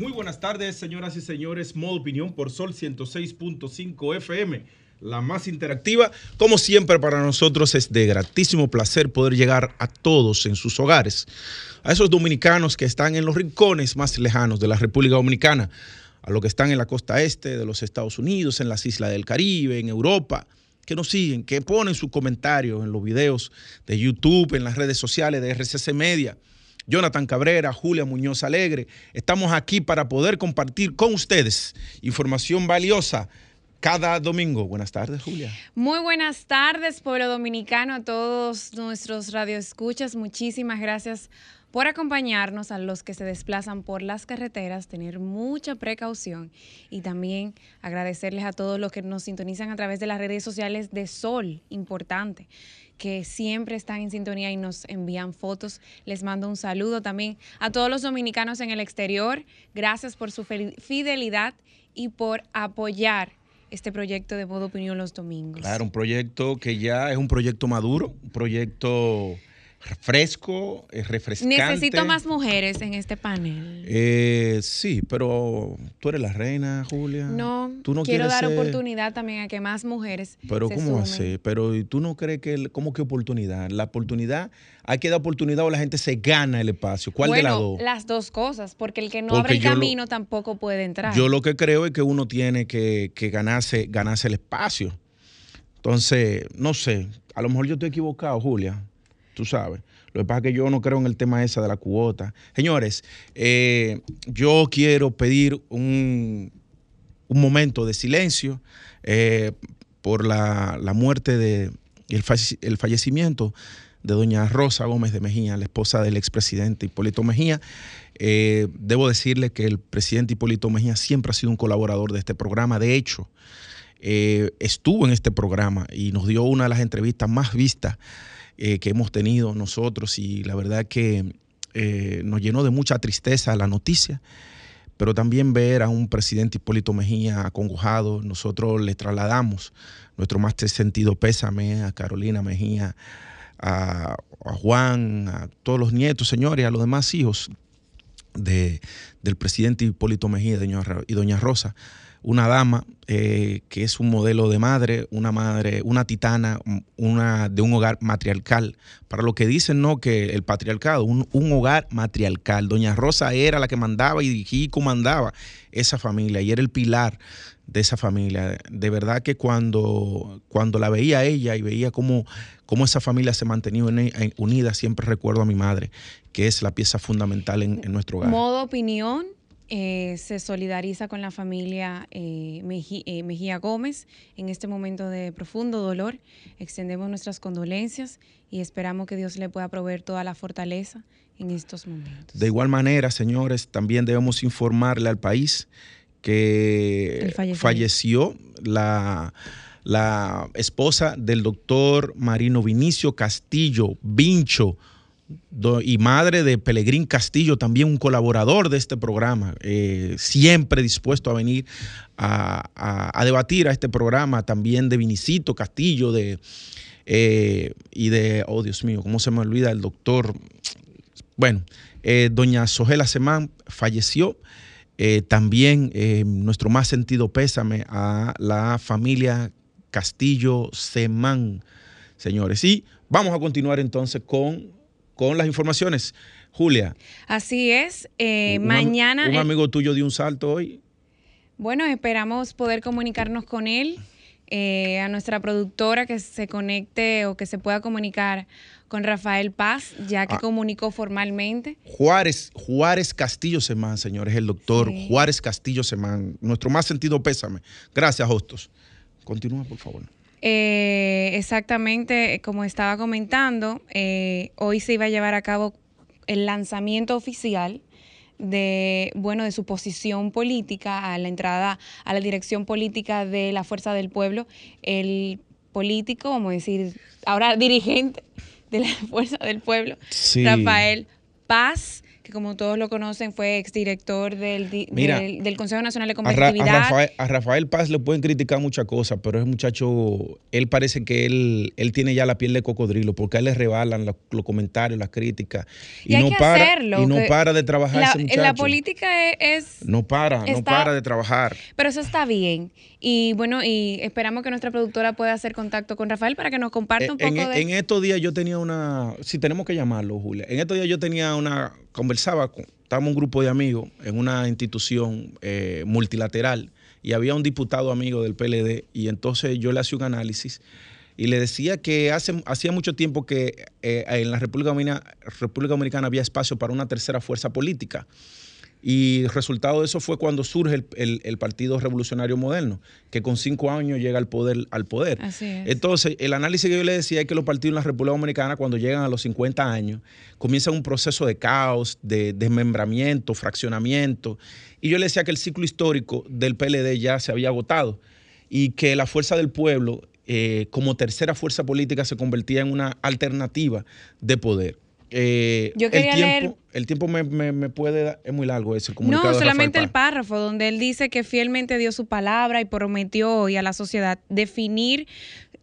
Muy buenas tardes, señoras y señores. Modo Opinión por Sol 106.5 FM, la más interactiva. Como siempre, para nosotros es de gratísimo placer poder llegar a todos en sus hogares, a esos dominicanos que están en los rincones más lejanos de la República Dominicana, a los que están en la costa este de los Estados Unidos, en las islas del Caribe, en Europa que nos siguen, que ponen sus comentarios en los videos de YouTube, en las redes sociales de RCC Media. Jonathan Cabrera, Julia Muñoz Alegre. Estamos aquí para poder compartir con ustedes información valiosa cada domingo. Buenas tardes, Julia. Muy buenas tardes, pueblo dominicano, a todos nuestros radioescuchas. Muchísimas gracias por acompañarnos a los que se desplazan por las carreteras, tener mucha precaución y también agradecerles a todos los que nos sintonizan a través de las redes sociales de Sol, importante que siempre están en sintonía y nos envían fotos. Les mando un saludo también a todos los dominicanos en el exterior. Gracias por su fidelidad y por apoyar este proyecto de Modo Opinión los domingos. Claro, un proyecto que ya es un proyecto maduro, un proyecto fresco, es refrescante. Necesito más mujeres en este panel. Eh, sí, pero tú eres la reina, Julia. No, ¿Tú no quiero dar oportunidad también a que más mujeres. Pero ¿cómo así? Pero tú no crees que, ¿cómo que oportunidad? La oportunidad, hay que dar oportunidad o la gente se gana el espacio. ¿Cuál de las dos? Las dos cosas, porque el que no abre el camino tampoco puede entrar. Yo lo que creo es que uno tiene que, que ganarse, ganarse el espacio. Entonces, no sé, a lo mejor yo estoy equivocado, Julia tú sabes. Lo que pasa es que yo no creo en el tema esa de la cuota. Señores, eh, yo quiero pedir un, un momento de silencio eh, por la, muerte de, el, fallecimiento de doña Rosa Gómez de Mejía, la esposa del expresidente Hipólito Mejía. Eh, debo decirle que el presidente Hipólito Mejía siempre ha sido un colaborador de este programa. De hecho, estuvo en este programa y nos dio una de las entrevistas más vistas eh, que hemos tenido nosotros y la verdad que eh, nos llenó de mucha tristeza la noticia, pero también ver a un presidente Hipólito Mejía acongojado, nosotros le trasladamos nuestro más sentido pésame a Carolina Mejía, a, Juan, a todos los nietos, señores, a los demás hijos de, del presidente Hipólito Mejía y doña Rosa una dama eh, que es un modelo de madre, una madre, una titana, una de un hogar matriarcal. Para lo que dicen, no, que el patriarcado, un, hogar matriarcal. Doña Rosa era la que mandaba y, y comandaba esa familia y era el pilar de esa familia. De verdad que cuando, cuando la veía ella y veía cómo, cómo esa familia se mantenía unida, siempre recuerdo a mi madre, que es la pieza fundamental en, en nuestro hogar. Modo opinión eh, se solidariza con la familia eh, eh, Mejía Gómez en este momento de profundo dolor. Extendemos nuestras condolencias y esperamos que Dios le pueda proveer toda la fortaleza en estos momentos. De igual manera, señores, también debemos informarle al país que falleció la, la esposa del doctor Marino Vinicio Castillo Vincho y madre de Pelegrín Castillo, también un colaborador de este programa, eh, siempre dispuesto a venir a, debatir a este programa, también de Vinicito Castillo, de, eh, y de, oh Dios mío, ¿cómo se me olvida el doctor? Bueno, eh, doña Sogela Semán falleció. también nuestro más sentido pésame a la familia Castillo Semán, señores. Y vamos a continuar entonces con con las informaciones. Julia. Así es. Eh, mañana. Un amigo tuyo dio un salto hoy. Bueno, esperamos poder comunicarnos con él. Eh, a nuestra productora que se conecte o que se pueda comunicar con Rafael Paz, ya que ah. comunicó formalmente. Juárez, Juárez Castillo Semán, señores, el doctor Juárez Castillo Semán. Nuestro más sentido pésame. Gracias, Hostos. Continúa, por favor. Eh, exactamente, como estaba comentando, eh, hoy se iba a llevar a cabo el lanzamiento oficial de bueno de su posición política a la entrada a la dirección política de la Fuerza del Pueblo, el político, vamos a decir, ahora dirigente de la Fuerza del Pueblo, Rafael Paz como todos lo conocen, fue exdirector del, del, Consejo Nacional de Competitividad. A, Rafael, Paz le pueden criticar muchas cosas, pero ese muchacho, él parece que él, él tiene ya la piel de cocodrilo, porque a él le rebalan los, comentarios, las críticas. Y, no para, Y no para de trabajar ese muchacho. La política es... no para, no para de trabajar. Pero eso está bien. Y bueno, y esperamos que nuestra productora pueda hacer contacto con Rafael para que nos comparta eh, un poco en, de... En estos días yo tenía una... Si tenemos que llamarlo, Julia. En estos días yo tenía una conversaba, con, estábamos un grupo de amigos en una institución eh, multilateral y había un diputado amigo del PLD y entonces yo le hacía un análisis y le decía que hace, hacía mucho tiempo que eh, en la República República Dominicana había espacio para una tercera fuerza política. Y el resultado de eso fue cuando surge el, Partido Revolucionario Moderno, que con cinco años llega al poder. Al poder. Entonces, el análisis que yo le decía es que los partidos en la República Dominicana, cuando llegan a los 50 años, comienzan un proceso de caos, de desmembramiento, fraccionamiento. Y yo le decía que el ciclo histórico del PLD ya se había agotado y que la fuerza del pueblo, eh, como tercera fuerza política, se convertía en una alternativa de poder. Eh, Yo quería el tiempo, leer. El tiempo me, puede dar, es muy largo ese comunicado. No, solamente el párrafo donde él dice que fielmente dio su palabra y prometió hoy a la sociedad definir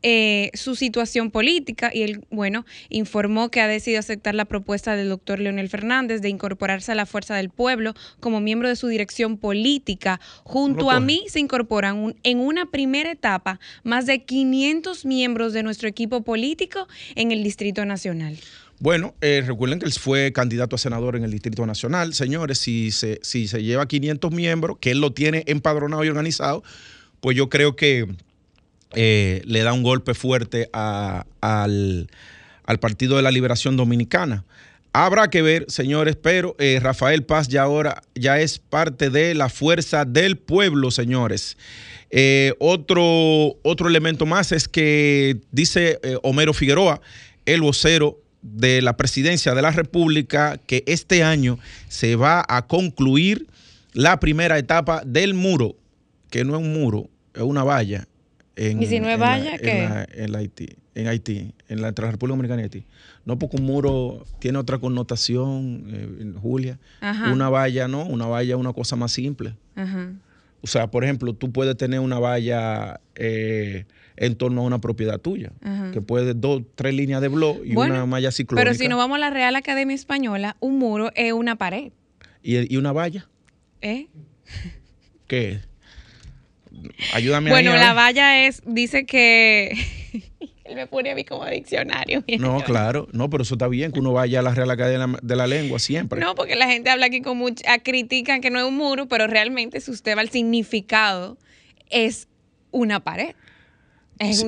eh, su situación política y él, bueno, informó que ha decidido aceptar la propuesta del doctor Leonel Fernández de incorporarse a la Fuerza del Pueblo como miembro de su dirección política. Junto a mí se incorporan en una primera etapa más de 500 miembros de nuestro equipo político en el Distrito Nacional. Bueno, eh, recuerden que él fue candidato a senador en el Distrito Nacional. Señores, si se, si se lleva 500 miembros, que él lo tiene empadronado y organizado, pues yo creo que eh, le da un golpe fuerte al, Partido de la Liberación Dominicana. Habrá que ver, señores, pero eh, Rafael Paz ya ahora ya es parte de la fuerza del pueblo, señores. otro, otro elemento más es que dice Homero Figueroa, el vocero de la presidencia de la República que este año se va a concluir la primera etapa del muro, que no es un muro, es una valla. En, ¿Y si no es valla, qué? En, Haití, en Haití, en la, entre la República Dominicana y Haití. No porque un muro tiene otra connotación, eh, Julia. Una valla, ¿no? Una valla es una cosa más simple. O sea, por ejemplo, tú puedes tener una valla eh, en torno a una propiedad tuya, que puede dos, tres líneas de blog y una malla ciclónica. Pero si no vamos a la Real Academia Española, un muro es una pared. ¿Y, una valla? ¿Eh? ¿Qué? Ayúdame Bueno, la valla es, dice que él me pone a mí como diccionario. No, claro, no, pero eso está bien que uno vaya a la Real Academia de la Lengua siempre. No, porque la gente habla aquí con mucha, critican que no es un muro, pero realmente si usted va al significado, es una pared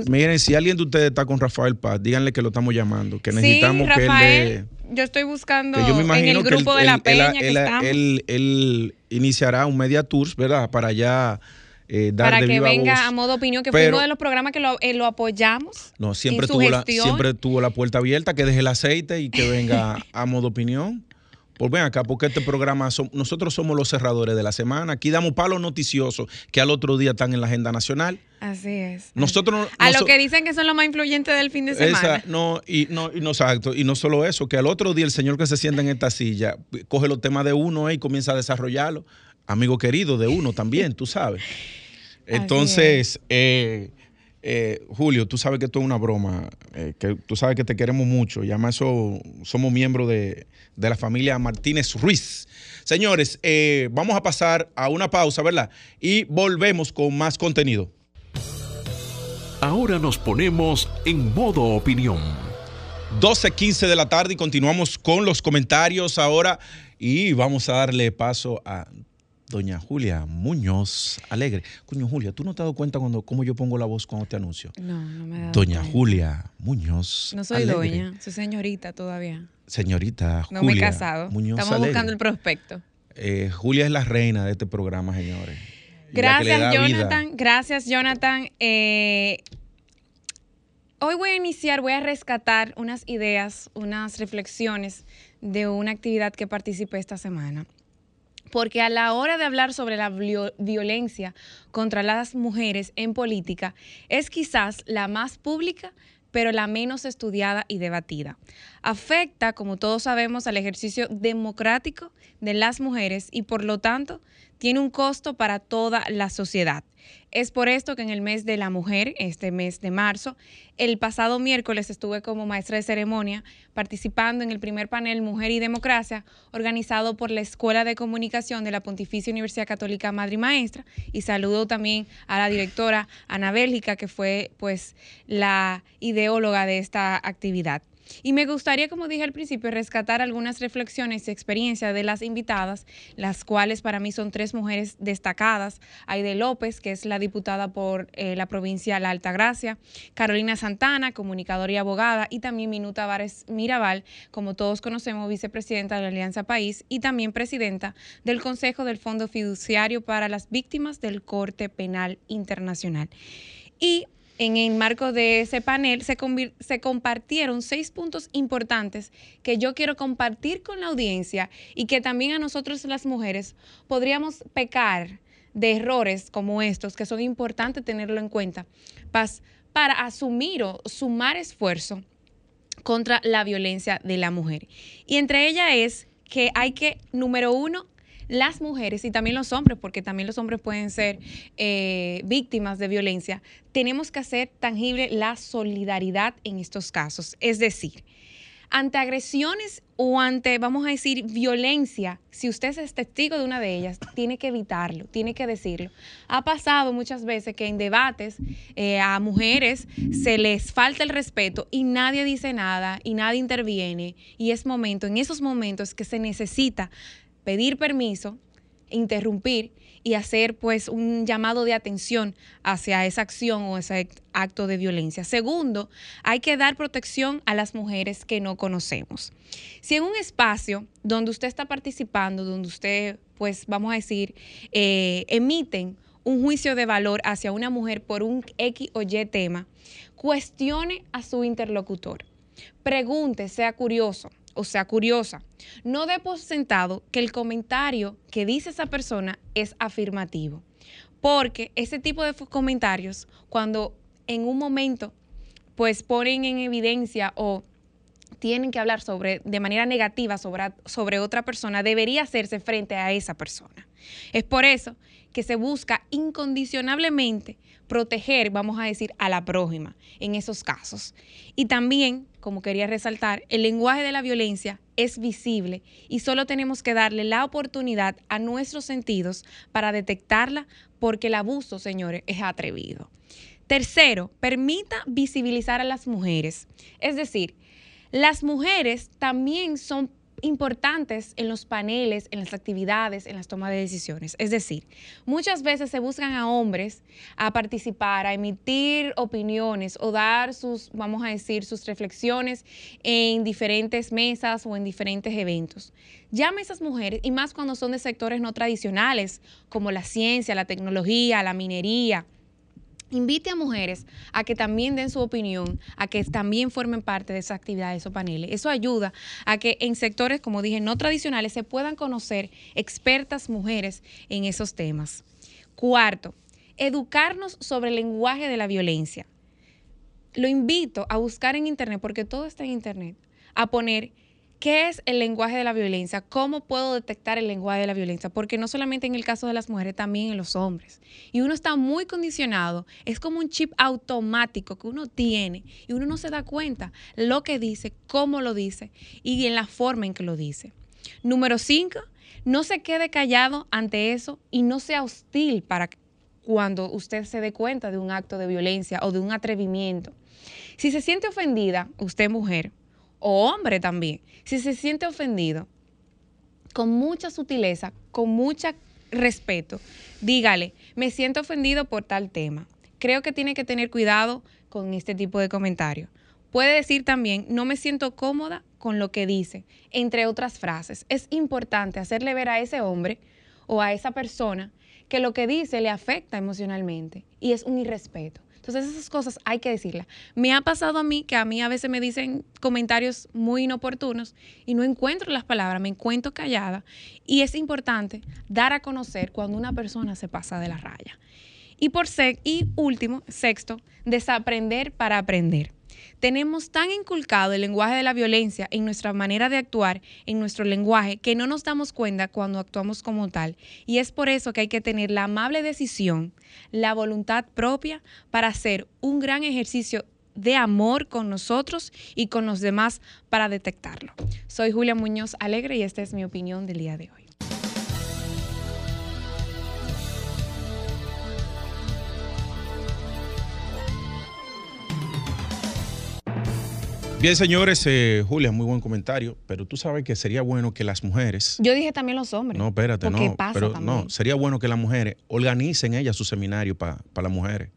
miren, si alguien de ustedes está con Rafael Paz, díganle que lo estamos llamando, que necesitamos que él Yo estoy buscando en el grupo de la Peña que él, él, iniciará un media tours, ¿verdad? Para ya eh, dar Para que venga a modo opinión, que fue uno de los programas que lo, eh, lo apoyamos. No, siempre tuvo, la, siempre tuvo la puerta abierta, que deje el aceite y que venga a modo opinión. Pues ven acá, porque este programa, nosotros somos los cerradores de la semana. Aquí damos palos noticiosos que al otro día están en la agenda nacional. Así es. Nosotros a lo que dicen que son los más influyentes del fin de semana. no, y no, y no exacto. Y no solo eso, que al otro día el señor que se sienta en esta silla coge los temas de uno y comienza a desarrollarlo. Amigo querido de uno también, tú sabes. Entonces, eh, eh, Julio, tú sabes que esto es una broma, eh, que tú sabes que te queremos mucho, y además eso, somos miembros de, la familia Martínez Ruiz. Señores, eh, vamos a pasar a una pausa, ¿verdad? Y volvemos con más contenido. Ahora nos ponemos en modo opinión. 12.15 de la tarde y continuamos con los comentarios ahora y vamos a darle paso a doña Julia Muñoz Alegre. Coño, Julia, ¿tú no te has dado cuenta cuando cómo yo pongo la voz cuando te anuncio? No, no me he dado Doña Julia Muñoz No soy doña, soy señorita todavía. Señorita Julia No me he casado. Estamos buscando el prospecto. Eh, Julia es la reina de este programa, señores. Gracias, Jonathan. Gracias, Jonathan. Eh, hoy voy a iniciar, voy a rescatar unas ideas, unas reflexiones de una actividad que participé esta semana. Porque a la hora de hablar sobre la violencia contra las mujeres en política, es quizás la más pública, pero la menos estudiada y debatida. Afecta, como todos sabemos, al ejercicio democrático de las mujeres y por lo tanto tiene un costo para toda la sociedad. Es por esto que en el mes de la mujer, este mes de marzo, el pasado miércoles estuve como maestra de ceremonia participando en el primer panel Mujer y Democracia organizado por la Escuela de Comunicación de la Pontificia Universidad Católica Madre y Maestra y saludo también a la directora Ana Bélgica que fue pues la ideóloga de esta actividad. Y me gustaría, como dije al principio, rescatar algunas reflexiones y experiencias de las invitadas, las cuales para mí son tres mujeres destacadas. Aide López, que es la diputada por eh, la provincia La Altagracia, Carolina Santana, comunicadora y abogada, y también Minuta Vares Mirabal, como todos conocemos, vicepresidenta de la Alianza País y también presidenta del Consejo del Fondo Fiduciario para las Víctimas del Corte Penal Internacional. Y en el marco de ese panel se, compartieron seis puntos importantes que yo quiero compartir con la audiencia y que también a nosotros las mujeres podríamos pecar de errores como estos, que son importantes tenerlo en cuenta, para asumir o sumar esfuerzo contra la violencia de la mujer. Y entre ellas es que hay que, número uno, las mujeres y también los hombres, porque también los hombres pueden ser eh, víctimas de violencia, tenemos que hacer tangible la solidaridad en estos casos. Es decir, ante agresiones o ante, vamos a decir, violencia, si usted es testigo de una de ellas, tiene que evitarlo, tiene que decirlo. Ha pasado muchas veces que en debates eh, a mujeres se les falta el respeto y nadie dice nada y nadie interviene y es momento, en esos momentos que se necesita pedir permiso, interrumpir y hacer pues un llamado de atención hacia esa acción o ese acto de violencia. Segundo, hay que dar protección a las mujeres que no conocemos. Si en un espacio donde usted está participando, donde usted pues vamos a decir, eh, emiten un juicio de valor hacia una mujer por un X o Y tema, cuestione a su interlocutor. Pregunte, sea curioso o sea curiosa. No dé por sentado que el comentario que dice esa persona es afirmativo, porque ese tipo de comentarios, cuando en un momento pues ponen en evidencia o tienen que hablar sobre de manera negativa sobre, sobre otra persona, debería hacerse frente a esa persona. Es por eso que se busca incondicionablemente proteger, vamos a decir, a la prójima en esos casos. Y también, como quería resaltar, el lenguaje de la violencia es visible y solo tenemos que darle la oportunidad a nuestros sentidos para detectarla porque el abuso, señores, es atrevido. Tercero, permita visibilizar a las mujeres. Es decir, las mujeres también son importantes en los paneles, en las actividades, en las tomas de decisiones. Es decir, muchas veces se buscan a hombres a participar, a emitir opiniones o dar sus, vamos a decir, sus reflexiones en diferentes mesas o en diferentes eventos. Llame a esas mujeres, y más cuando son de sectores no tradicionales, como la ciencia, la tecnología, la minería, Invite a mujeres a que también den su opinión, a que también formen parte de esas actividades o paneles. Eso ayuda a que en sectores, como dije, no tradicionales se puedan conocer expertas mujeres en esos temas. Cuarto, educarnos sobre el lenguaje de la violencia. Lo invito a buscar en Internet, porque todo está en Internet, a poner ¿Qué es el lenguaje de la violencia? ¿Cómo puedo detectar el lenguaje de la violencia? Porque no solamente en el caso de las mujeres, también en los hombres. Y uno está muy condicionado. Es como un chip automático que uno tiene y uno no se da cuenta lo que dice, cómo lo dice y en la forma en que lo dice. Número cinco, no se quede callado ante eso y no sea hostil para cuando usted se dé cuenta de un acto de violencia o de un atrevimiento. Si se siente ofendida, usted mujer, o hombre también, si se siente ofendido, con mucha sutileza, con mucho respeto, dígale, me siento ofendido por tal tema. Creo que tiene que tener cuidado con este tipo de comentarios. Puede decir también, no me siento cómoda con lo que dice, entre otras frases. Es importante hacerle ver a ese hombre o a esa persona que lo que dice le afecta emocionalmente y es un irrespeto. Entonces esas cosas hay que decirlas. Me ha pasado a mí que a mí a veces me dicen comentarios muy inoportunos y no encuentro las palabras, me encuentro callada. Y es importante dar a conocer cuando una persona se pasa de la raya. Y por y último, sexto, desaprender para aprender. Tenemos tan inculcado el lenguaje de la violencia en nuestra manera de actuar, en nuestro lenguaje, que no nos damos cuenta cuando actuamos como tal. Y es por eso que hay que tener la amable decisión, la voluntad propia para hacer un gran ejercicio de amor con nosotros y con los demás para detectarlo. Soy Julia Muñoz Alegre y esta es mi opinión del día de hoy. Bien, señores, eh, Julia, muy buen comentario, pero tú sabes que sería bueno que las mujeres... Yo dije también los hombres. No, espérate, no. pasa pero también. no, sería bueno que las mujeres organicen ellas su seminario para las mujeres.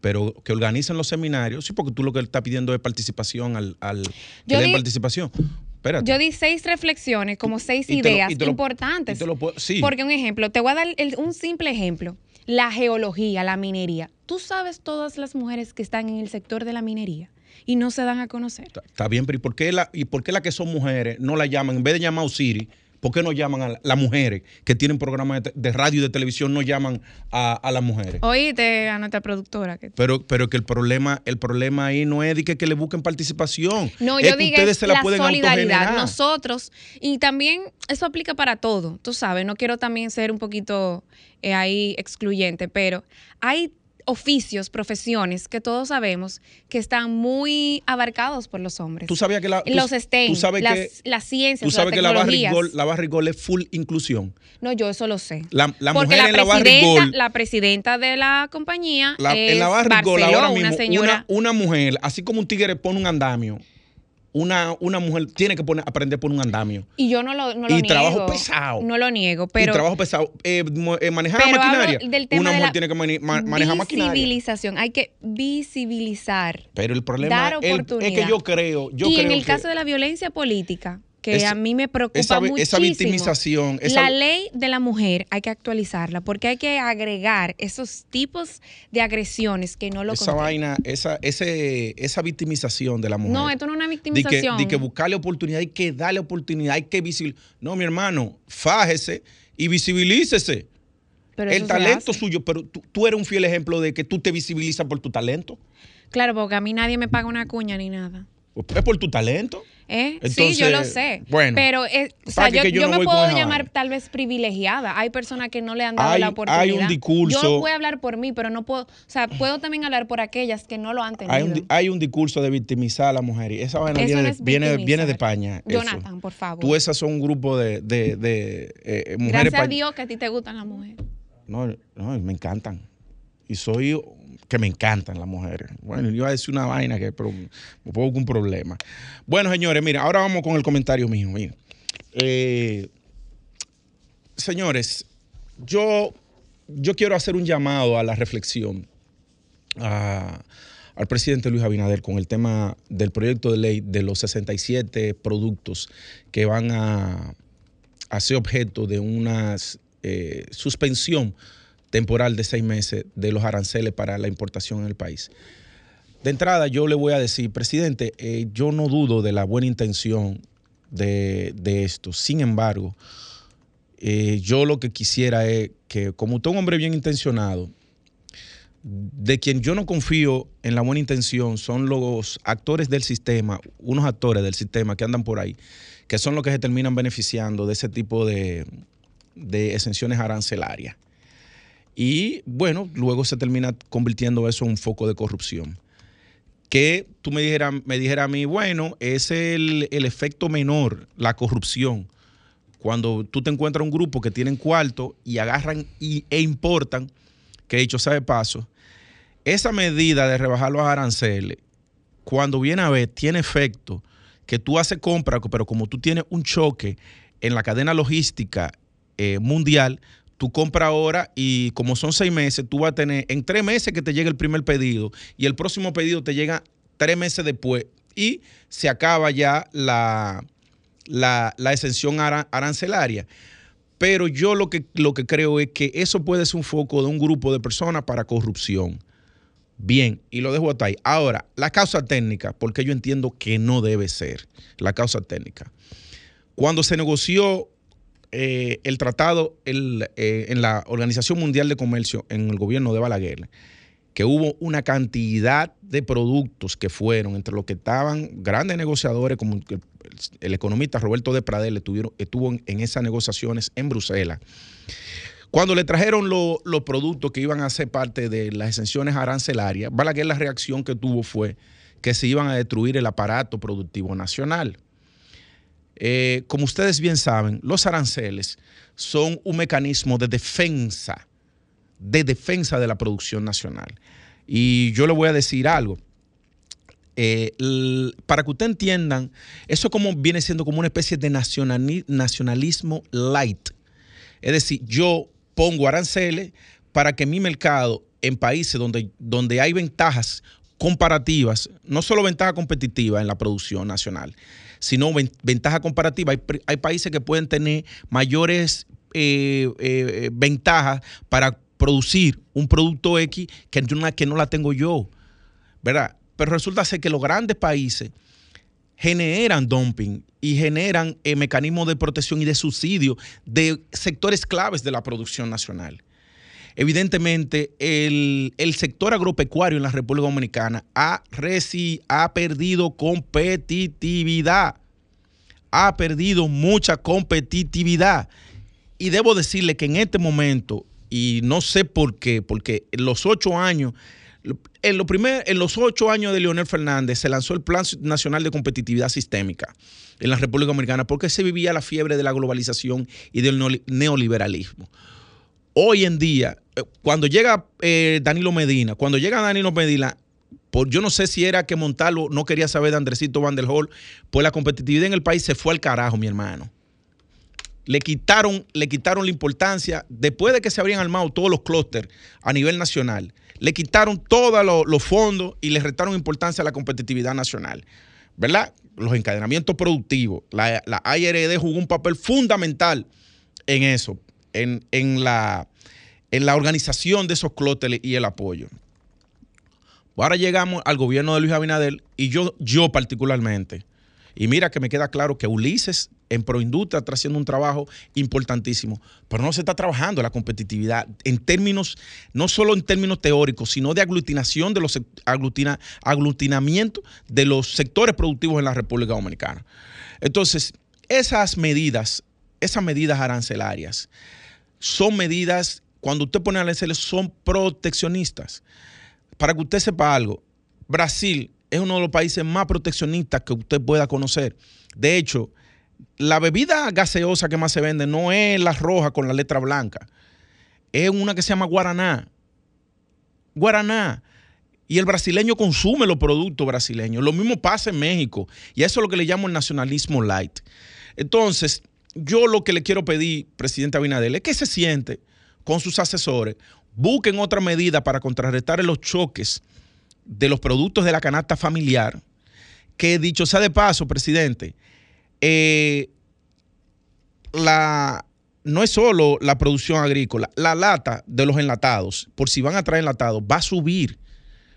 Pero que organicen los seminarios, sí, porque tú lo que estás pidiendo es participación al, al que Yo den di- participación. Espérate. Yo di seis reflexiones, como seis Y te lo- ideas lo- importantes. lo puedo- sí. Porque un ejemplo, te voy a dar el- un simple ejemplo. La geología, la minería. Tú sabes todas las mujeres que están en el sector de la minería y no se dan a conocer. Está, está bien, pero ¿y por, qué la, ¿y por qué las que son mujeres no la llaman? En vez de llamar a Osiri, ¿por qué no llaman a la- las mujeres que tienen programas de, radio y de televisión, no llaman a, a las mujeres? Oíste a nuestra productora. Que... Pero, pero que el problema, el problema ahí no es de que, que le busquen participación. No, es yo que digo ustedes es se la, la pueden solidaridad. Nosotros, y también eso aplica para todo, tú sabes, no quiero también ser un poquito eh, ahí excluyente, pero hay oficios, profesiones que todos sabemos que están muy abarcados por los hombres. Tú sabías que la, tú- los STEM, tú sabes las, que, las ciencias, tú sabes las que la tecnologías. barrigol, la barrigol es full inclusión. No, yo eso lo sé. La, la Porque mujer la en la presidenta, barrigol, la presidenta de la compañía la- es en la barrigol ahora mismo, una señora. una, una mujer, así como un tigre pone un andamio, una, una mujer tiene que poner, aprender por un andamio. y yo no lo, no lo y niego. trabajo pesado. No lo niego, pero y trabajo pesado. Eh, eh, manejar Pero maquinaria. del tema una mujer tiene que mane- ma- manejar maquinaria. Visibilización, hay que visibilizar. Pero el problema Dar es oportunidad. que yo creo, yo y en creo el que caso de la violencia política, que a mí me preocupa esa, muchísimo. esa victimización, esa- La ley de la mujer hay que actualizarla porque hay que agregar esos tipos de agresiones que no lo esa vaina, esa, ese, esa victimización de la mujer. No, esto no es una de que, victimización. de que buscarle oportunidad, hay que darle oportunidad, hay que visibilizar. No, mi hermano, fájese y visibilícese. Pero el talento suyo, pero tú, tú eres un fiel ejemplo de que tú te visibilizas por tu talento. Claro, porque a mí nadie me paga una cuña ni nada. Es por tu talento. ¿Eh? Entonces, sí, yo lo sé. bueno, pero eh, o sea, yo, que yo yo no me puedo llamar vaina. tal vez privilegiada. Hay personas que no le han dado Hay- la hay oportunidad. un discurso- Yo voy a hablar por mí, pero no puedo, o sea, puedo también hablar por aquellas que no lo han tenido. Hay un, di- hay un discurso de victimizar a la mujer y esa vaina Eso viene, no de- es viene, victimizar. viene de España. eso. Jonathan, por favor. Tú esas son un grupo de, de- de, eh, mujeres. Gracias a Dios que a ti te gustan las mujeres. No, no, me encantan. Y soy que me encantan las mujeres. Bueno, yo iba a decir una vaina que pero me pongo un problema. Bueno, señores, mira, ahora vamos con el comentario mío. Mira. Eh, señores, yo, yo quiero hacer un llamado a la reflexión a- al presidente Luis Abinader con el tema del proyecto de ley de los 67 productos que van a, a ser objeto de una eh, suspensión temporal de seis meses de los aranceles para la importación en el país. De entrada, yo le voy a decir, presidente, eh, yo no dudo de la buena intención de, esto. Sin embargo, eh, yo lo que quisiera es que, como usted es un hombre bien intencionado, de quien yo no confío en la buena intención son los actores del sistema, unos actores del sistema que andan por ahí, que son los que se terminan beneficiando de ese tipo de exenciones arancelarias. Y bueno, luego se termina convirtiendo eso en un foco de corrupción. Que tú me dijeras me dijera a mí, bueno, es el, el efecto menor, la corrupción. Cuando tú te encuentras un grupo que tienen cuarto y agarran e importan, que dicho sea de paso, esa medida de rebajar los aranceles, cuando viene a ver, tiene efecto que tú haces compra, pero como tú tienes un choque en la cadena logística eh, mundial, tú compras ahora y como son seis meses, tú vas a tener en tres meses que te llegue el primer pedido y el próximo pedido te llega tres meses después y se acaba ya la, la, la exención ara- arancelaria. Pero yo lo que, lo que creo es que eso puede ser un foco de un grupo de personas para corrupción. Bien, y lo dejo hasta ahí. Ahora, la causa técnica, porque yo entiendo que no debe ser la causa técnica. Cuando se negoció eh, el tratado eh, en la Organización Mundial de Comercio en el gobierno de Balaguer, que hubo una cantidad de productos que fueron entre los que estaban grandes negociadores como el, economista Roberto de Pradel estuvo en, esas negociaciones en Bruselas. Cuando le trajeron los productos que iban a ser parte de las exenciones arancelarias, Balaguer la reacción que tuvo fue que se iban a destruir el aparato productivo nacional. Eh, como ustedes bien saben, los aranceles son un mecanismo de defensa de defensa de la producción nacional. Y yo le voy a decir algo. Eh, para que ustedes entiendan, eso como viene siendo como una especie de nacionalismo light. Es decir, yo pongo aranceles para que mi mercado en países donde, donde hay ventajas comparativas, no solo ventaja competitiva en la producción nacional, sino ventaja comparativa. Hay, países que pueden tener mayores eh, eh, ventajas para producir un producto X que, que no la tengo yo, ¿verdad? Pero resulta ser que los grandes países generan dumping y generan eh, mecanismos de protección y de subsidio de sectores claves de la producción nacional. Evidentemente, el, sector agropecuario en la República Dominicana ha, ha perdido competitividad, ha perdido mucha competitividad. Y debo decirle que en este momento y no sé por qué, porque en los ocho años, en, lo primer, en los ocho años de Leonel Fernández se lanzó el Plan Nacional de Competitividad Sistémica en la República Dominicana porque se vivía la fiebre de la globalización y del neoliberalismo. Hoy en día, eh, cuando llega eh, Danilo Medina, cuando llega Danilo Medina, por, yo no sé si era que Montalvo no quería saber de Andresito Van der pues la competitividad en el país se fue al carajo, mi hermano le quitaron, le quitaron la importancia, después de que se habrían armado todos los clústeres a nivel nacional, le quitaron todos los fondos y le restaron importancia a la competitividad nacional. ¿Verdad? Los encadenamientos productivos. La, la jugó un papel fundamental en eso, en, la, en la organización de esos clústeres y el apoyo. Ahora llegamos al gobierno de Luis Abinader y yo, yo particularmente, y mira que me queda claro que Ulises en Proindustria está haciendo un trabajo importantísimo, pero no se está trabajando la competitividad en términos, no solo en términos teóricos, sino de aglutinación de los aglutina, aglutinamiento de los sectores productivos en la República Dominicana. Entonces, esas medidas, esas medidas arancelarias, son medidas, cuando usted pone aranceles, son proteccionistas. Para que usted sepa algo, Brasil es uno de los países más proteccionistas que usted pueda conocer. De hecho, la bebida gaseosa que más se vende no es la roja con la letra blanca, es una que se llama guaraná. Guaraná. Y el brasileño consume los productos brasileños. Lo mismo pasa en México. Y eso es lo que le llamo el nacionalismo light. Entonces, yo lo que le quiero pedir, presidente Abinadel, es que se siente con sus asesores, busquen otra medida para contrarrestar los choques de los productos de la canasta familiar, que dicho sea de paso, presidente, eh, la, no es solo la producción agrícola, la lata de los enlatados, por si van a traer enlatados, va a subir,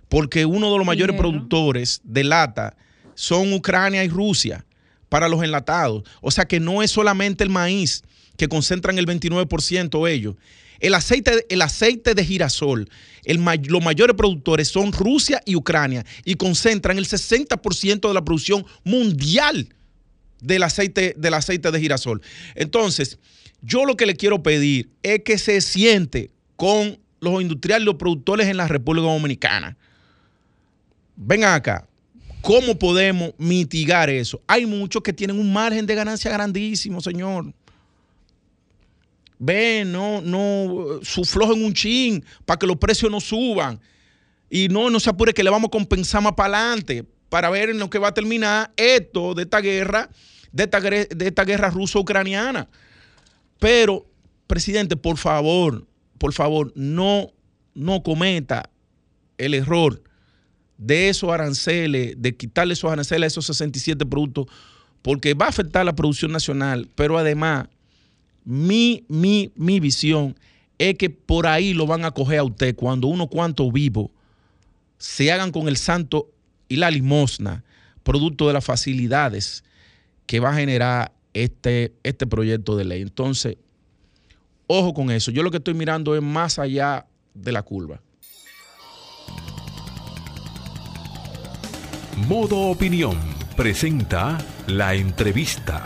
porque uno de los mayores productores de lata son Ucrania y Rusia para los enlatados. O sea que no es solamente el maíz que concentran el 29% ellos. El aceite, el aceite de girasol, los mayores productores son Rusia y Ucrania y concentran el 60% de la producción mundial del aceite, del aceite de girasol. Entonces, yo lo que le quiero pedir es que se siente con los industriales los productores en la República Dominicana. Vengan acá. ¿Cómo podemos mitigar eso? Hay muchos que tienen un margen de ganancia grandísimo, señor. Ven, no, no, suflojen un chin para que los precios no suban. Y no, no se apure que le vamos a compensar más para adelante para ver en lo que va a terminar esto de esta guerra de esta, de esta guerra ruso-ucraniana. Pero, presidente, por favor, por favor, no, no cometa el error de esos aranceles, de quitarle esos aranceles a esos 67 productos, porque va a afectar la producción nacional, pero además, mi, mi, mi visión es que por ahí lo van a coger a usted cuando uno cuanto vivo se hagan con el santo y la limosna, producto de las facilidades que va a generar este, este proyecto de ley. Entonces, ojo con eso. Yo lo que estoy mirando es más allá de la curva. Modo Opinión presenta la entrevista.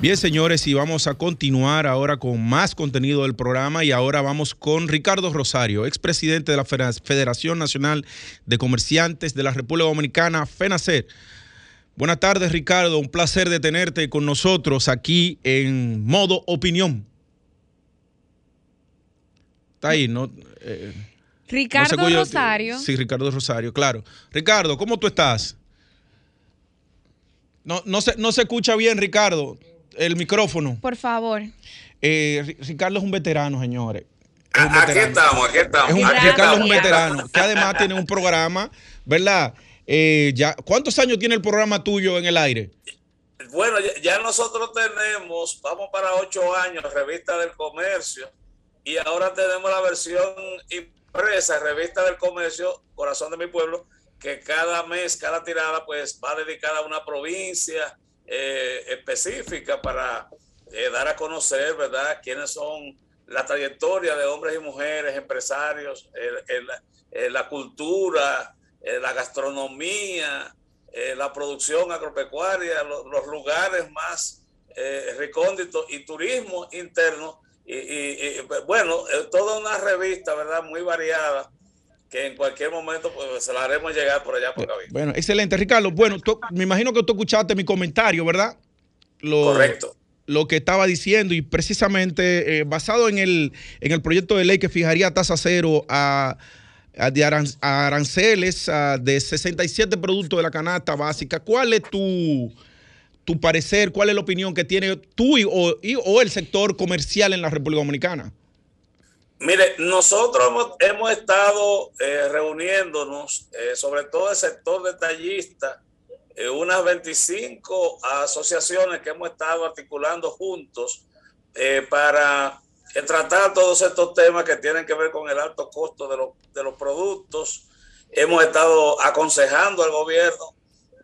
Bien, señores, y vamos a continuar ahora con más contenido del programa y ahora vamos con Ricardo Rosario, expresidente de la Federación Nacional de Comerciantes de la República Dominicana, FENACER. Buenas tardes, Ricardo. Un placer de tenerte con nosotros aquí en modo opinión. Está ahí, ¿no? Eh, Ricardo Rosario. Sí, Ricardo Rosario, claro. Ricardo, ¿cómo tú estás? No, no, se, no se escucha bien, Ricardo el micrófono. Por favor. Eh, Ricardo es un veterano, señores. Aquí estamos, aquí estamos. Ricardo es un veterano, que además tiene un programa, ¿verdad? Eh, ya, ¿Cuántos años tiene el programa tuyo en el aire? Bueno, ya, nosotros tenemos, vamos para ocho años, Revista del Comercio, y ahora tenemos la versión impresa, Revista del Comercio, Corazón de mi Pueblo, que cada mes, cada tirada, pues va dedicada a una provincia, eh, específica para eh, dar a conocer, ¿verdad?, quiénes son la trayectoria de hombres y mujeres, empresarios, la cultura, la gastronomía, la producción agropecuaria, los, lugares más eh, recónditos y turismo interno. Y, y, bueno, toda una revista, ¿verdad?, muy variada que en cualquier momento pues, se la haremos llegar por allá por Gaby. Bueno, excelente. Ricardo, bueno, me imagino que tú escuchaste mi comentario, ¿verdad? Lo, Correcto. Lo que estaba diciendo y precisamente eh, basado en el, en el proyecto de ley que fijaría tasa cero a, de aranceles de 67 productos de la canasta básica, ¿cuál es tu, tu parecer, cuál es la opinión que tiene tú y, o, el sector comercial en la República Dominicana? Mire, nosotros hemos, estado eh, reuniéndonos, eh, sobre todo el sector detallista, eh, unas 25 asociaciones que hemos estado articulando juntos para tratar todos estos temas que tienen que ver con el alto costo de, de los productos. Hemos estado aconsejando al gobierno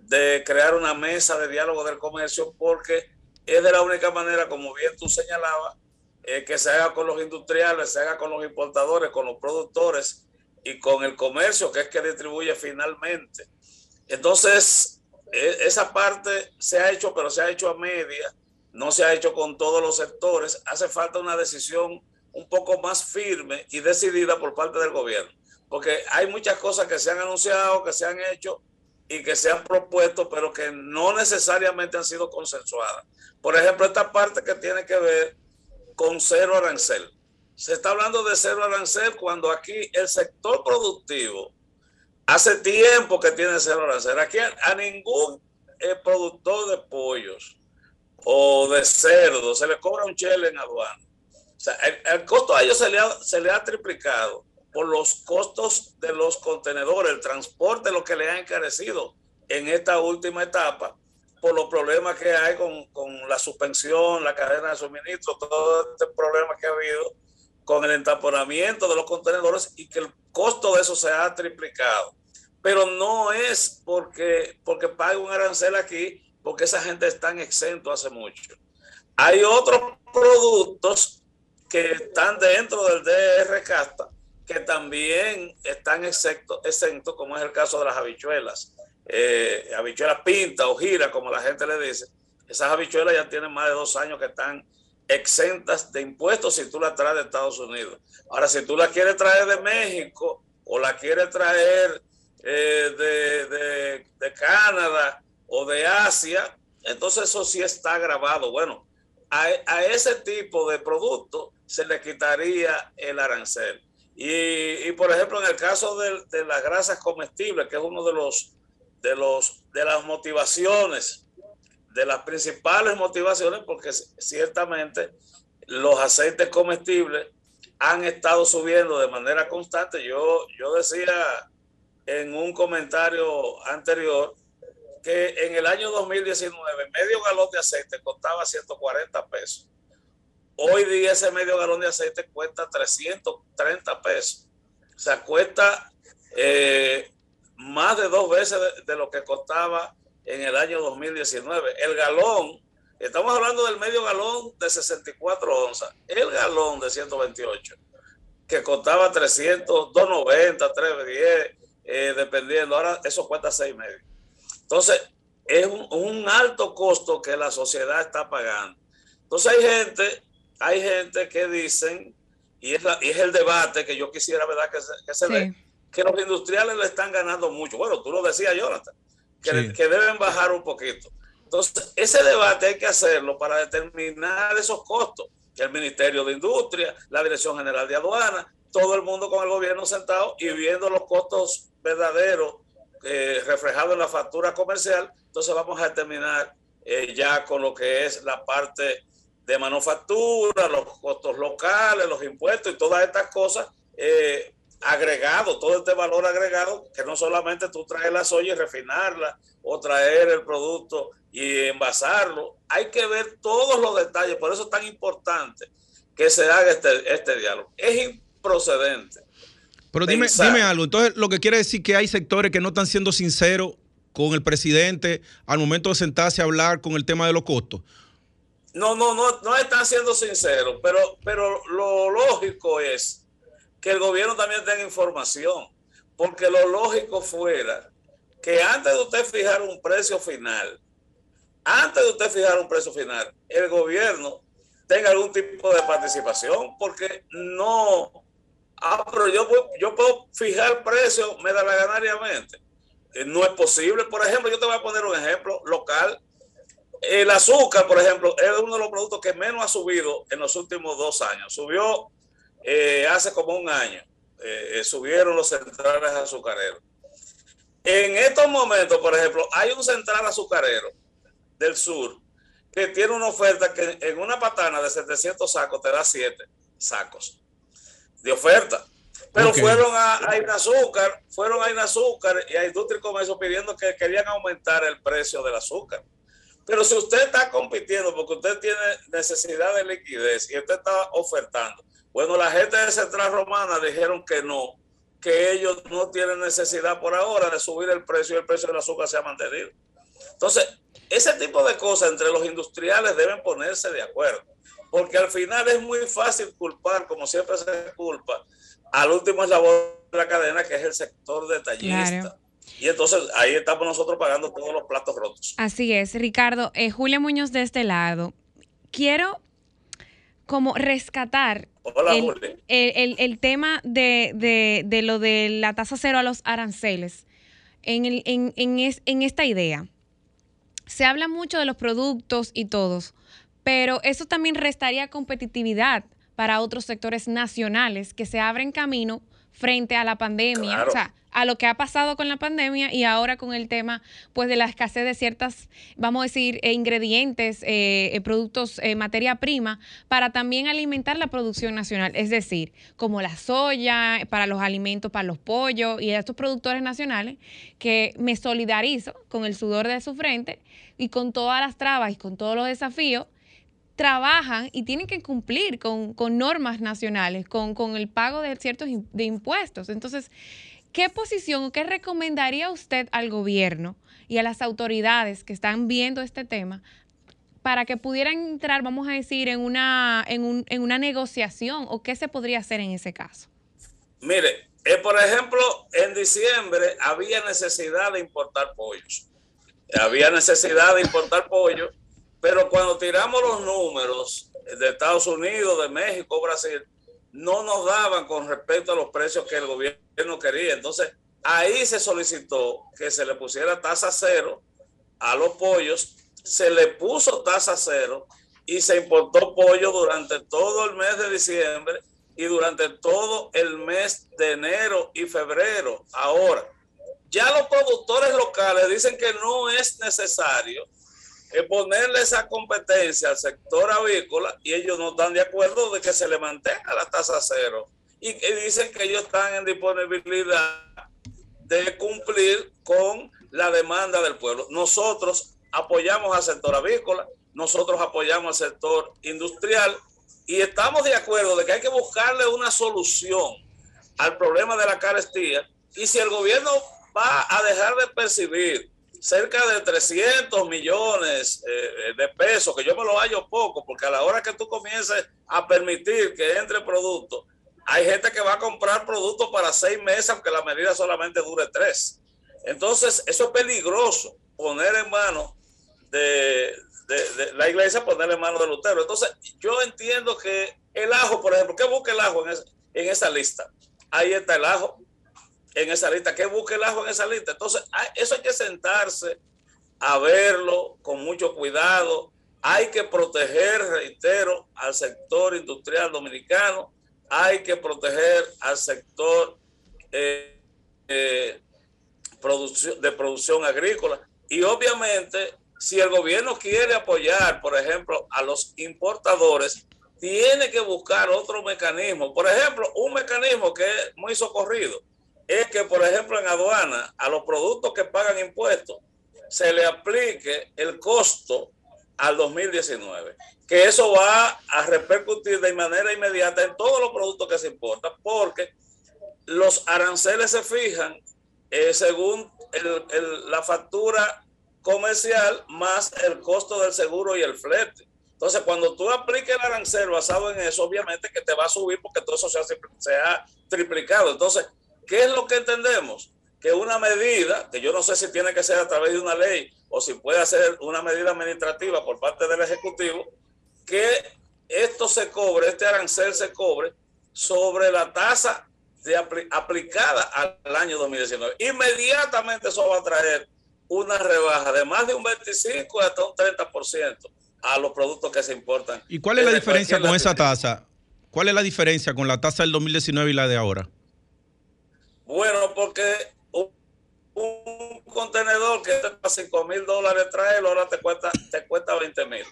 de crear una mesa de diálogo del comercio porque es de la única manera, como bien tú señalabas, eh, que se haga con los industriales, se haga con los importadores, con los productores y con el comercio, que es que distribuye finalmente. Entonces, e, esa parte se ha hecho, pero se ha hecho a media, no se ha hecho con todos los sectores. Hace falta una decisión un poco más firme y decidida por parte del gobierno, porque hay muchas cosas que se han anunciado, que se han hecho y que se han propuesto, pero que no necesariamente han sido consensuadas. Por ejemplo, esta parte que tiene que ver con cero arancel. Se está hablando de cero arancel cuando aquí el sector productivo hace tiempo que tiene cero arancel. Aquí a, ningún eh, productor de pollos o de cerdo se le cobra un chele en aduana. O sea, el, costo a ellos se le, ha, se le ha triplicado por los costos de los contenedores, el transporte, lo que le ha encarecido en esta última etapa por los problemas que hay con, con, la suspensión, la cadena de suministro, todo este problema que ha habido con el entaponamiento de los contenedores y que el costo de eso se ha triplicado. Pero no es porque, porque pague un arancel aquí, porque esa gente está en exento hace mucho. Hay otros productos que están dentro del DR Casta que también están exentos, exento, como es el caso de las habichuelas eh, habichuelas pinta o gira, como la gente le dice, esas habichuelas ya tienen más de dos años que están exentas de impuestos si tú las traes de Estados Unidos. Ahora, si tú la quieres traer de México o la quieres traer eh, de, de, Canadá o de Asia, entonces eso sí está grabado. Bueno, a, a ese tipo de producto se le quitaría el arancel. Y, por ejemplo, en el caso de, de, las grasas comestibles, que es uno de los de, los, de las motivaciones, de las principales motivaciones, porque ciertamente los aceites comestibles han estado subiendo de manera constante. Yo, yo decía en un comentario anterior que en el año 2019 medio galón de aceite costaba 140 pesos. Hoy día ese medio galón de aceite cuesta 330 pesos. O sea, cuesta eh, más de dos veces de, lo que costaba en el año 2019. El galón, estamos hablando del medio galón de 64 onzas, el galón de 128, que costaba 300, 290, 310, eh, dependiendo, ahora eso cuesta 6,5. Entonces, es un, alto costo que la sociedad está pagando. Entonces hay gente, hay gente que dicen, y es, y es el debate que yo quisiera, ¿verdad? Que se, que se ve, que los industriales le están ganando mucho. Bueno, tú lo decías, Jonathan, que, que deben bajar un poquito. Entonces, ese debate hay que hacerlo para determinar esos costos. Que el Ministerio de Industria, la Dirección General de Aduana, todo el mundo con el gobierno sentado y viendo los costos verdaderos eh, reflejados en la factura comercial. Entonces, vamos a determinar eh, ya con lo que es la parte de manufactura, los costos locales, los impuestos y todas estas cosas eh, agregado, todo este valor agregado, que no solamente tú traes la soya y refinarla o traer el producto y envasarlo, hay que ver todos los detalles, por eso es tan importante que se haga este, este diálogo. Es improcedente. Pero dime, dime algo, entonces lo que quiere decir que hay sectores que no están siendo sinceros con el presidente al momento de sentarse a hablar con el tema de los costos. No, no, no, no están siendo sinceros, pero, pero lo lógico es que el gobierno también tenga información, porque lo lógico fuera que antes de usted fijar un precio final, antes de usted fijar un precio final, el gobierno tenga algún tipo de participación, porque no, ah, pero yo, yo puedo fijar precio me da la ganariamente. Eh, no es posible. Por ejemplo, yo te voy a poner un ejemplo local. El azúcar, por ejemplo, es uno de los productos que menos ha subido en los últimos dos años. Subió eh, hace como un año. Eh, subieron los centrales azucareros. En estos momentos, por ejemplo, hay un central azucarero del sur que tiene una oferta que en una patana de 700 sacos te da 7 sacos de oferta. Pero fueron a, a Inazúcar, fueron a Inazúcar y a Industria y Comercio pidiendo que querían aumentar el precio del azúcar. Pero si usted está compitiendo porque usted tiene necesidad de liquidez y usted está ofertando, bueno, la gente de Central Romana dijeron que no, que ellos no tienen necesidad por ahora de subir el precio y el precio del azúcar se ha mantenido. Entonces, ese tipo de cosas entre los industriales deben ponerse de acuerdo, porque al final es muy fácil culpar, como siempre se culpa, al último eslabón de la cadena, que es el sector detallista. Y entonces ahí estamos nosotros pagando todos los platos rotos. Así es, Ricardo. Eh, Julio Muñoz de este lado. Quiero como rescatar el, tema de, lo de la tasa cero a los aranceles en, en, en, esta idea. Se habla mucho de los productos y todos, pero eso también restaría competitividad para otros sectores nacionales que se abren camino frente a la pandemia. O sea, a lo que ha pasado con la pandemia y ahora con el tema pues de la escasez de ciertas, vamos a decir, eh, ingredientes, eh, eh, productos, materia prima, para también alimentar la producción nacional. Es decir, como la soya, para los alimentos, para los pollos y estos productores nacionales, que me solidarizo con el sudor de su frente y con todas las trabas y con todos los desafíos trabajan y tienen que cumplir con, normas nacionales, con, con, el pago de ciertos de impuestos. Entonces, ¿Qué posición o qué recomendaría usted al gobierno y a las autoridades que están viendo este tema para que pudieran entrar, vamos a decir, en una, en, una negociación o qué se podría hacer en ese caso? Mire, eh, por ejemplo, en diciembre había necesidad de importar pollos. Había necesidad de importar pollo, pero cuando tiramos los números de Estados Unidos, de México, Brasil, no nos daban con respecto a los precios que el gobierno quería. Entonces, ahí se solicitó que se le pusiera tasa cero a los pollos, se le puso tasa cero y se importó pollo durante todo el mes de diciembre y durante todo el mes de enero y febrero. Ahora, ya los productores locales dicen que no es necesario ponerle esa competencia al sector avícola y ellos no están de acuerdo de que se le mantenga la tasa cero. Y, dicen que ellos están en disponibilidad de cumplir con la demanda del pueblo. Nosotros apoyamos al sector avícola, nosotros apoyamos al sector industrial y estamos de acuerdo de que hay que buscarle una solución al problema de la carestía Y si el gobierno va a dejar de percibir cerca de 300 millones eh, de pesos, que yo me lo hallo poco, porque a la hora que tú comiences a permitir que entre productos, hay gente que va a comprar productos para seis meses, aunque la medida solamente dure tres. Entonces, eso es peligroso, poner en manos de, la iglesia, poner en manos de Lutero. Entonces, yo entiendo que el ajo, por ejemplo, ¿qué busca el ajo en, en esa lista? Ahí está el ajo en esa lista, ¿qué busca el ajo en esa lista? Entonces, eso hay que sentarse a verlo con mucho cuidado. Hay que proteger, reitero, al sector industrial dominicano hay que proteger al sector eh, eh, de producción agrícola y obviamente si el gobierno quiere apoyar, por ejemplo, a los importadores, tiene que buscar otro mecanismo. Por ejemplo, un mecanismo que es muy socorrido es que, por ejemplo, en aduana, a los productos que pagan impuestos, se le aplique el costo al 2019 que eso va a repercutir de manera inmediata en todos los productos que se importan, porque los aranceles se fijan eh, según la factura comercial más el costo del seguro y el flete. Entonces, cuando tú apliques el arancel basado en eso, obviamente que te va a subir porque todo eso se se ha triplicado. Entonces, ¿qué es lo que entendemos? Que una medida, que yo no sé si tiene que ser a través de una ley o si puede ser una medida administrativa por parte del Ejecutivo, que esto se cobre, este arancel se cobre sobre la tasa de aplicada al año 2019. Inmediatamente eso va a traer una rebaja de más de un 25 hasta un 30% a los productos que se importan. ¿Y cuál es la diferencia con esa tasa? ¿Cuál es la diferencia con la tasa del 2019 y la de ahora? Bueno, porque un, contenedor que te 5 mil dólares traerlo, ahora te cuesta, te cuesta 20 mil.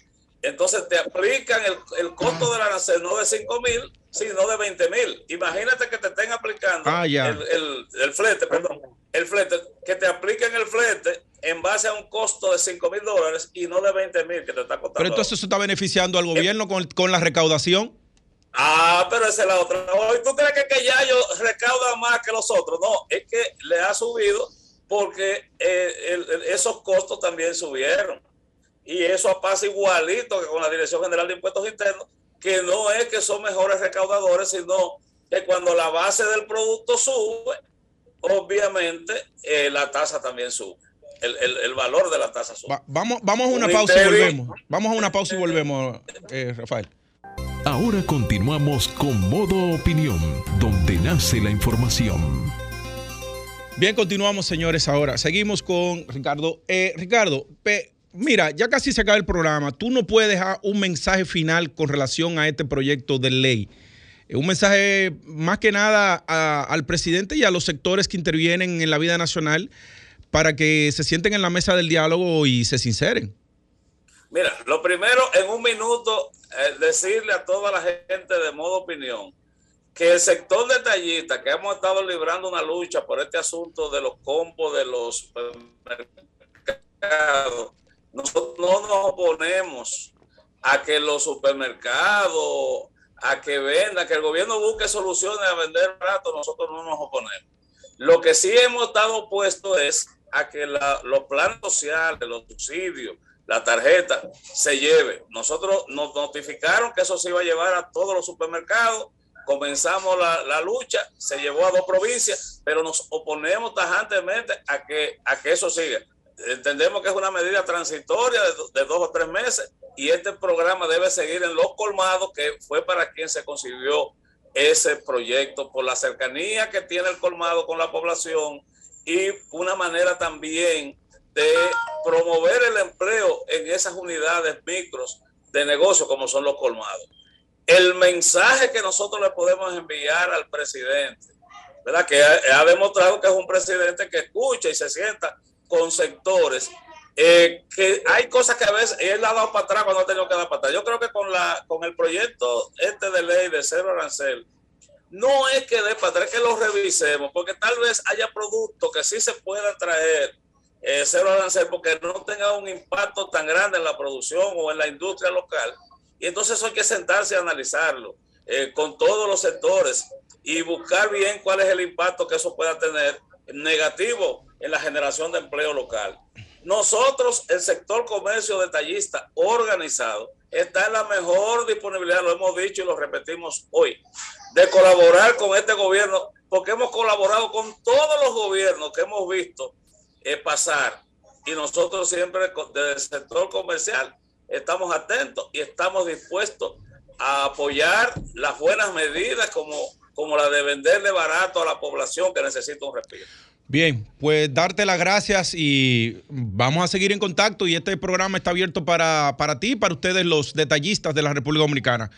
Entonces te aplican el, costo del arancel no de 5 mil, sino de 20 mil. Imagínate que te estén aplicando ah, el, flete, perdón, el flete, que te apliquen el flete en base a un costo de 5 mil dólares y no de 20 mil que te está costando. Pero entonces eso está beneficiando al gobierno con, con la recaudación. Ah, pero esa es la otra. ¿Tú crees que, que ya ellos recaudan más que los otros? No, es que le ha subido porque eh, esos costos también subieron y eso pasa igualito que con la Dirección General de Impuestos Internos, que no es que son mejores recaudadores, sino que cuando la base del producto sube, obviamente eh, la tasa también sube. El, valor de la tasa sube. vamos, vamos a una pausa y volvemos. Vamos a una pausa y volvemos, eh, Rafael. Ahora continuamos con Modo Opinión, donde nace la información. Bien, continuamos, señores. Ahora seguimos con Ricardo. Eh, Ricardo, mira, ya casi se acaba el programa. Tú no puedes dejar un mensaje final con relación a este proyecto de ley. Eh, un mensaje más que nada al presidente y a los sectores que intervienen en la vida nacional para que se sienten en la mesa del diálogo y se sinceren. Mira, lo primero, en un minuto, decirle a toda la gente de modo opinión que el sector detallista, que hemos estado librando una lucha por este asunto de los compos de los mercados, nosotros no nos oponemos a que los supermercados, a que venda, que el gobierno busque soluciones a vender barato, nosotros no nos oponemos. Lo que sí hemos estado opuestos es a que los planes sociales, los subsidios, la tarjeta se lleve. Nosotros nos notificaron que eso se iba a llevar a todos los supermercados, comenzamos la, la, lucha, se llevó a dos provincias, pero nos oponemos tajantemente a que, a que eso siga entendemos que es una medida transitoria de, dos o tres meses y este programa debe seguir en los colmados, que fue para quien se concibió ese proyecto, por la cercanía que tiene el colmado con la población y una manera también de promover el empleo en esas unidades micros de negocio como son los colmados. El mensaje que nosotros le podemos enviar al presidente, ¿verdad? Que ha, ha demostrado que es un presidente que escucha y se sienta con sectores eh, que hay cosas que a veces él ha dado para atrás cuando ha tenido que dar para atrás. Yo creo que con, la, con el proyecto este de ley de cero arancel, no es que dé para atrás, que lo revisemos, porque tal vez haya productos que sí se puedan traer eh, cero arancel porque no tenga un impacto tan grande en la producción o en la industria local. Y entonces hay que sentarse a analizarlo eh, con todos los sectores y buscar bien cuál es el impacto que eso pueda tener negativo en la generación de empleo local. Nosotros, el sector comercio detallista organizado, está en la mejor disponibilidad, lo hemos dicho y lo repetimos hoy, de colaborar con este gobierno, porque hemos colaborado con todos los gobiernos que hemos visto eh, pasar y nosotros siempre desde el sector comercial estamos atentos y estamos dispuestos a apoyar las buenas medidas como, como la de venderle barato a la población que necesita un respiro. Bien, pues darte las gracias y vamos a seguir en contacto y este programa está abierto para, para ti, para ustedes los detallistas de la República Dominicana.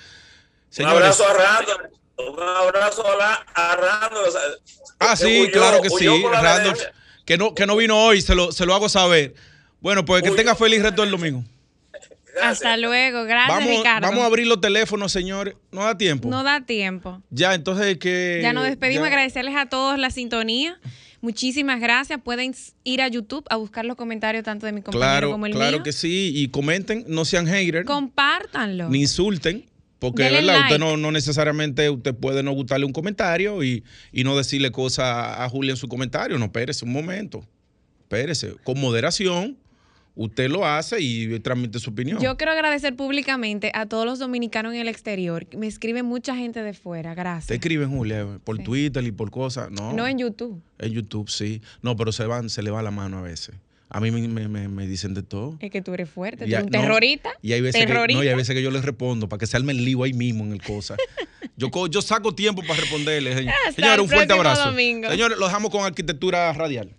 Un abrazo a Randall. Un abrazo a Randall. Ah, sí, claro que sí. Randall, que no, que no vino hoy, se lo, se lo hago saber. Bueno, pues que tenga feliz resto el domingo. Hasta luego, gracias vamos, Ricardo. Vamos a abrir los teléfonos, señores. No da tiempo. No da tiempo. Ya, entonces que... Ya nos despedimos, agradecerles a todos la sintonía. Muchísimas gracias. Pueden ir a YouTube a buscar los comentarios tanto de mi compañero claro, como el claro mío. Claro que sí. Y comenten, no sean haters. Compártanlo. Ni insulten. Porque, Dele ¿verdad? like. Usted no, no necesariamente, usted puede no gustarle un comentario y, y no decirle cosas a Julia en su comentario. No, espérese un momento. Espérese. Con moderación, usted lo hace y transmite su opinión. Yo quiero agradecer públicamente a todos los dominicanos en el exterior. Me escribe mucha gente de fuera. Gracias. Te escriben, Julia, por Sí. Twitter y por cosas. No, No en YouTube. En YouTube, sí. No, pero se, van, se le va la mano a veces. A mí me, me- me- me dicen de todo. Es que tú eres fuerte. Tú eres un no, terrorista. y hay veces que, terrorista. no, y hay veces que yo les respondo para que se arme el lío ahí mismo en el cosa. Yo, yo saco tiempo para responderles. Señores, un fuerte abrazo. domingo. Señores, los dejamos con arquitectura radial.